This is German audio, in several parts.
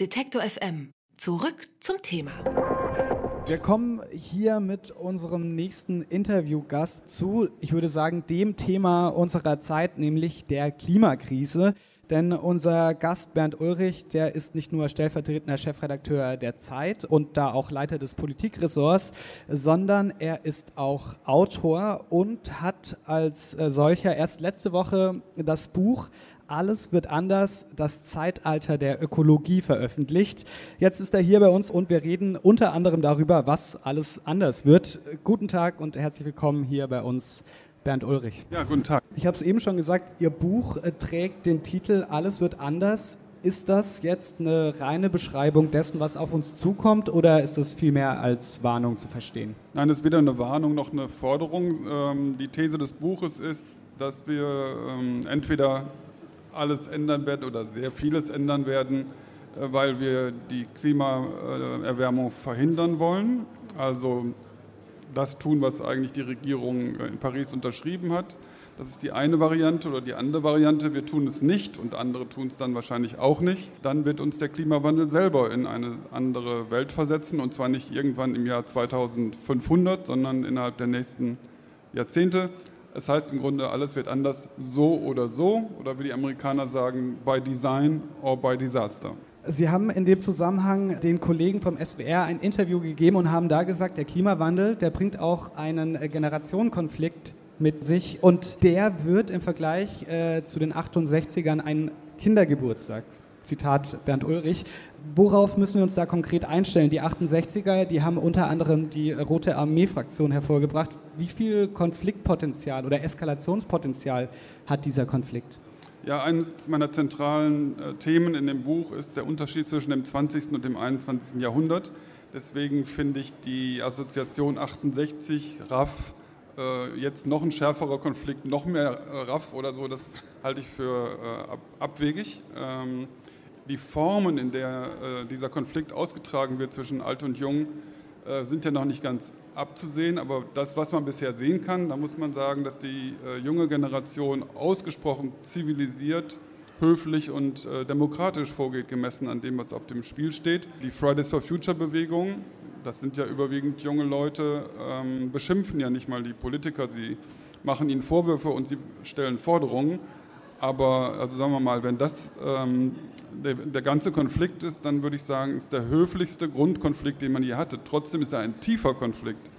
Detektor FM. Zurück zum Thema. Wir kommen hier mit unserem nächsten Interviewgast zu, ich würde sagen, dem Thema unserer Zeit, nämlich der Klimakrise. Denn unser Gast Bernd Ulrich, der ist nicht nur stellvertretender Chefredakteur der Zeit und da auch Leiter des Politikressorts, sondern er ist auch Autor und hat als äh, solcher erst letzte Woche das Buch alles wird anders, das Zeitalter der Ökologie veröffentlicht. Jetzt ist er hier bei uns und wir reden unter anderem darüber, was alles anders wird. Guten Tag und herzlich willkommen hier bei uns, Bernd Ulrich. Ja, guten Tag. Ich habe es eben schon gesagt, Ihr Buch äh, trägt den Titel Alles wird anders. Ist das jetzt eine reine Beschreibung dessen, was auf uns zukommt, oder ist das vielmehr als Warnung zu verstehen? Nein, es ist weder eine Warnung noch eine Forderung. Ähm, die These des Buches ist, dass wir ähm, entweder alles ändern werden oder sehr vieles ändern werden, äh, weil wir die Klimaerwärmung verhindern wollen. Also das tun, was eigentlich die Regierung in Paris unterschrieben hat. Das ist die eine Variante oder die andere Variante. Wir tun es nicht und andere tun es dann wahrscheinlich auch nicht. Dann wird uns der Klimawandel selber in eine andere Welt versetzen und zwar nicht irgendwann im Jahr 2500, sondern innerhalb der nächsten Jahrzehnte. Es heißt im Grunde, alles wird anders so oder so, oder wie die Amerikaner sagen, by design or by disaster. Sie haben in dem Zusammenhang den Kollegen vom SWR ein Interview gegeben und haben da gesagt, der Klimawandel, der bringt auch einen Generationenkonflikt mit sich und der wird im Vergleich äh, zu den 68ern ein Kindergeburtstag. Zitat Bernd Ulrich. Worauf müssen wir uns da konkret einstellen? Die 68er, die haben unter anderem die Rote Armee-Fraktion hervorgebracht. Wie viel Konfliktpotenzial oder Eskalationspotenzial hat dieser Konflikt? Ja, eines meiner zentralen äh, Themen in dem Buch ist der Unterschied zwischen dem 20. und dem 21. Jahrhundert. Deswegen finde ich die Assoziation 68 RAF äh, jetzt noch ein schärferer Konflikt, noch mehr äh, RAF oder so, das halte ich für ab, abwegig. Die Formen, in der äh, dieser Konflikt ausgetragen wird zwischen Alt und Jung, äh, sind ja noch nicht ganz abzusehen. Aber das, was man bisher sehen kann, da muss man sagen, dass die äh, junge Generation ausgesprochen zivilisiert, höflich und äh, demokratisch vorgeht, gemessen an dem, was auf dem Spiel steht. Die Fridays for Future Bewegung, das sind ja überwiegend junge Leute, ähm, beschimpfen ja nicht mal die Politiker. Sie machen ihnen Vorwürfe und sie stellen Forderungen. Aber also sagen wir mal, wenn das ähm, der, der, ganze Konflikt ist, dann würde ich sagen, ist der höflichste Grundkonflikt, den man je hatte. Trotzdem ist er ein tiefer Konflikt.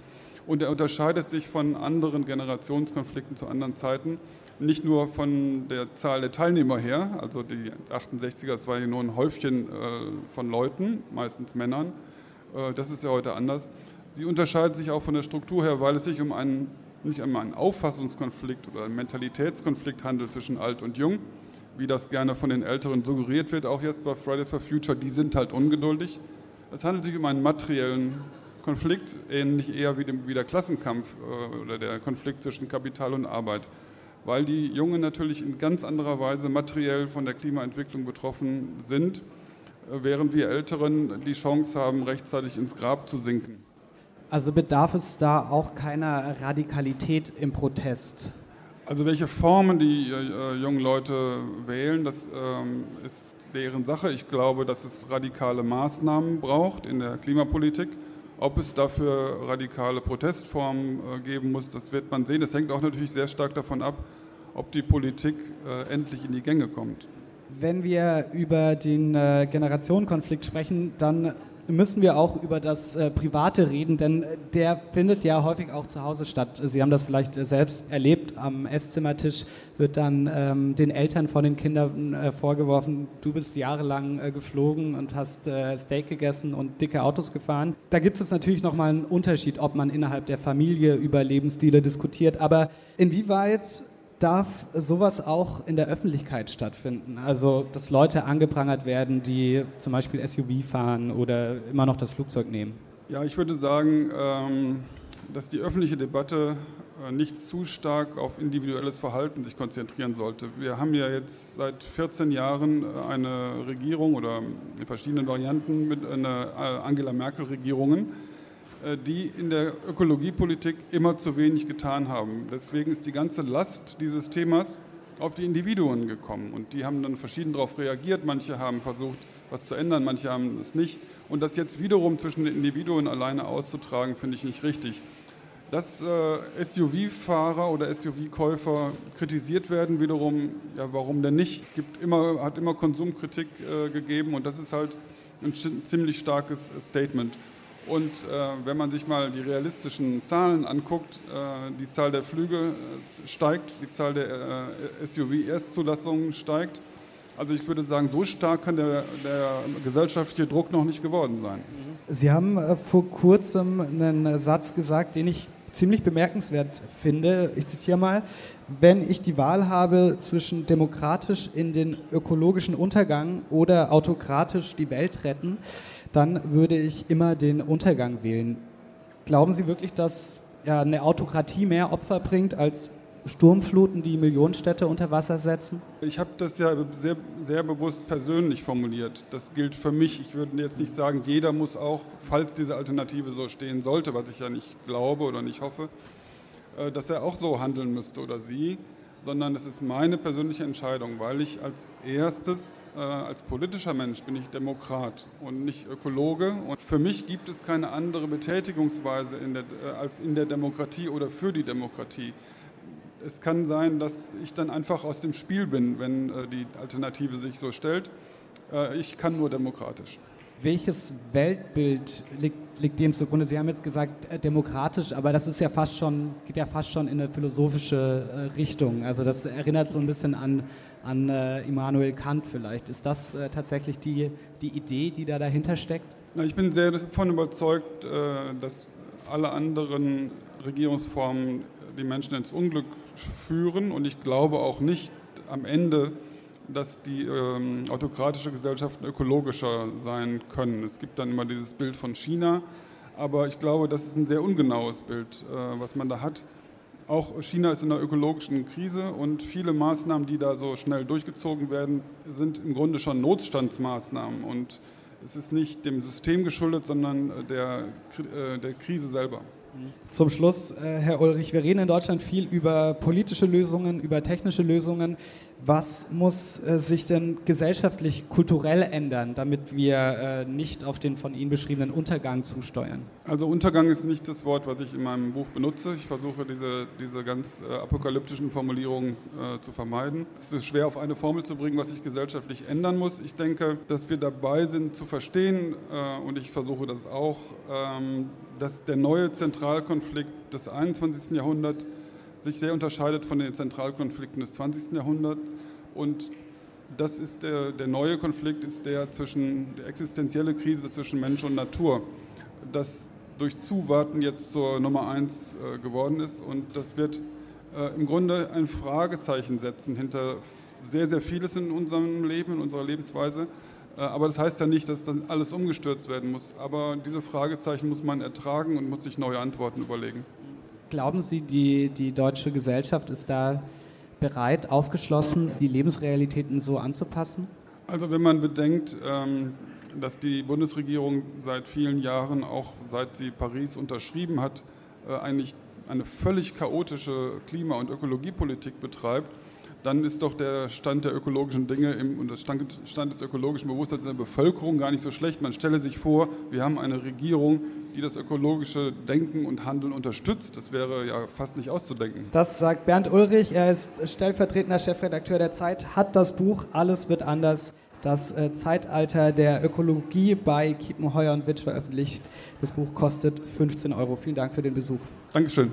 Und er unterscheidet sich von anderen Generationskonflikten zu anderen Zeiten. Nicht nur von der Zahl der Teilnehmer her, also die 68er, das war ja nur ein Häufchen äh, von Leuten, meistens Männern. Äh, das ist ja heute anders. Sie unterscheidet sich auch von der Struktur her, weil es sich um einen nicht einmal ein Auffassungskonflikt oder ein Mentalitätskonflikt handelt zwischen alt und jung, wie das gerne von den Älteren suggeriert wird, auch jetzt bei Fridays for Future, die sind halt ungeduldig. Es handelt sich um einen materiellen Konflikt, ähnlich eher wie, dem, wie der Klassenkampf äh, oder der Konflikt zwischen Kapital und Arbeit, weil die Jungen natürlich in ganz anderer Weise materiell von der Klimaentwicklung betroffen sind, äh, während wir Älteren die Chance haben, rechtzeitig ins Grab zu sinken. Also bedarf es da auch keiner Radikalität im Protest? Also welche Formen die äh, jungen Leute wählen, das ähm, ist deren Sache. Ich glaube, dass es radikale Maßnahmen braucht in der Klimapolitik. Ob es dafür radikale Protestformen äh, geben muss, das wird man sehen. Das hängt auch natürlich sehr stark davon ab, ob die Politik äh, endlich in die Gänge kommt. Wenn wir über den äh, Generationenkonflikt sprechen, dann müssen wir auch über das äh, Private reden, denn äh, der findet ja häufig auch zu Hause statt. Sie haben das vielleicht äh, selbst erlebt. Am Esszimmertisch wird dann ähm, den Eltern von den Kindern äh, vorgeworfen, du bist jahrelang äh, geflogen und hast Steak gegessen und dicke Autos gefahren. Da gibt es natürlich nochmal einen Unterschied, ob man innerhalb der Familie über Lebensstile diskutiert. Aber inwieweit darf sowas auch in der Öffentlichkeit stattfinden? Also, dass Leute angeprangert werden, die zum Beispiel SUV fahren oder immer noch das Flugzeug nehmen? Ja, ich würde sagen, ähm, dass die öffentliche Debatte äh, nicht zu stark auf individuelles Verhalten sich konzentrieren sollte. Wir haben ja jetzt seit 14 Jahren äh, eine Regierung oder in verschiedenen Varianten mit einer äh, Angela Merkel-Regierungen die in der Ökologiepolitik immer zu wenig getan haben. Deswegen ist die ganze Last dieses Themas auf die Individuen gekommen und die haben dann verschieden darauf reagiert. Manche haben versucht, was zu ändern, manche haben es nicht. Und das jetzt wiederum zwischen den Individuen alleine auszutragen, finde ich nicht richtig. Dass äh, SUV-Fahrer oder SUV-Käufer kritisiert werden, wiederum, ja, warum denn nicht? Es gibt immer, hat immer Konsumkritik äh, gegeben und das ist halt ein ziemlich starkes Statement. Und äh, wenn man sich mal die realistischen Zahlen anguckt, äh, die Zahl der Flüge äh, steigt, die Zahl der äh, SUV-Erstzulassungen steigt. Also ich würde sagen, so stark kann der, der gesellschaftliche Druck noch nicht geworden sein. Sie haben äh, vor kurzem einen Satz gesagt, den ich ziemlich bemerkenswert finde. Ich zitiere mal, wenn ich die Wahl habe zwischen demokratisch in den ökologischen Untergang oder autokratisch die Welt retten, dann würde ich immer den Untergang wählen. Glauben Sie wirklich, dass ja, eine Autokratie mehr Opfer bringt als Sturmfluten, die Millionenstädte unter Wasser setzen? Ich habe das ja sehr, sehr bewusst persönlich formuliert. Das gilt für mich. Ich würde jetzt nicht sagen, jeder muss auch, falls diese Alternative so stehen sollte, was ich ja nicht glaube oder nicht hoffe, äh, dass er auch so handeln müsste oder sie, sondern es ist meine persönliche Entscheidung, weil ich als erstes, äh, als politischer Mensch bin ich Demokrat und nicht Ökologe. Und für mich gibt es keine andere Betätigungsweise in der, äh, als in der Demokratie oder für die Demokratie es kann sein, dass ich dann einfach aus dem Spiel bin, wenn äh, die Alternative sich so stellt. Äh, ich kann nur demokratisch. Welches Weltbild liegt, liegt, dem zugrunde? Sie haben jetzt gesagt äh, demokratisch, aber das ist ja fast schon, geht ja fast schon in eine philosophische äh, Richtung. Also das erinnert so ein bisschen an, an äh, Immanuel Kant vielleicht. Ist das äh, tatsächlich die, die Idee, die da dahinter steckt? Na, ich bin sehr davon überzeugt, dass alle anderen Regierungsformen die Menschen ins Unglück führen. Und ich glaube auch nicht am Ende, dass die ähm, autokratische Gesellschaften ökologischer sein können. Es gibt dann immer dieses Bild von China, aber ich glaube, das ist ein sehr ungenaues Bild, äh, was man da hat. Auch China ist in einer ökologischen Krise und viele Maßnahmen, die da so schnell durchgezogen werden, sind im Grunde schon Notstandsmaßnahmen. Und es ist nicht dem System geschuldet, sondern der, äh, der Krise selber. Zum Schluss, äh, Herr Ulrich, wir reden in Deutschland viel über politische Lösungen, über technische Lösungen. Was muss äh, sich denn gesellschaftlich, kulturell ändern, damit wir äh, nicht auf den von Ihnen beschriebenen Untergang zusteuern? Also Untergang ist nicht das Wort, was ich in meinem Buch benutze. Ich versuche diese, diese ganz apokalyptischen Formulierungen zu vermeiden. Es ist schwer auf eine Formel zu bringen, was sich gesellschaftlich ändern muss. Ich denke, dass wir dabei sind zu verstehen, und ich versuche das auch, ähm, dass der neue Zentralkonflikt des 21. Jahrhunderts sich sehr unterscheidet von den Zentralkonflikten des 20. Jahrhunderts. Und das ist der, der neue Konflikt, ist der zwischen der existenzielle Krise zwischen Mensch und Natur, das durch Zuwarten jetzt zur Nummer eins äh, geworden ist. Und das wird äh, im Grunde ein Fragezeichen setzen hinter sehr, sehr vieles in unserem Leben, in unserer Lebensweise. Äh, aber das heißt ja nicht, dass dann alles umgestürzt werden muss. Aber diese Fragezeichen muss man ertragen und muss sich neue Antworten überlegen. Glauben Sie, die, die deutsche Gesellschaft ist da bereit, aufgeschlossen, die Lebensrealitäten so anzupassen? Also wenn man bedenkt, ähm, dass die Bundesregierung seit vielen Jahren, auch seit sie Paris unterschrieben hat, äh, eigentlich eine völlig chaotische Klima- und Ökologiepolitik betreibt, dann ist doch der Stand der ökologischen Dinge im, und der Stand, Stand des ökologischen Bewusstseins in der Bevölkerung gar nicht so schlecht. Man stelle sich vor, wir haben eine Regierung, die das ökologische Denken und Handeln unterstützt. Das wäre ja fast nicht auszudenken. Das sagt Bernd Ulrich. Er ist stellvertretender Chefredakteur der Zeit, hat das Buch Alles wird anders. Das äh, Zeitalter der Ökologie bei Kiepenheuer und Witsch veröffentlicht. Das Buch kostet 15 Euro. Vielen Dank für den Besuch. Dankeschön.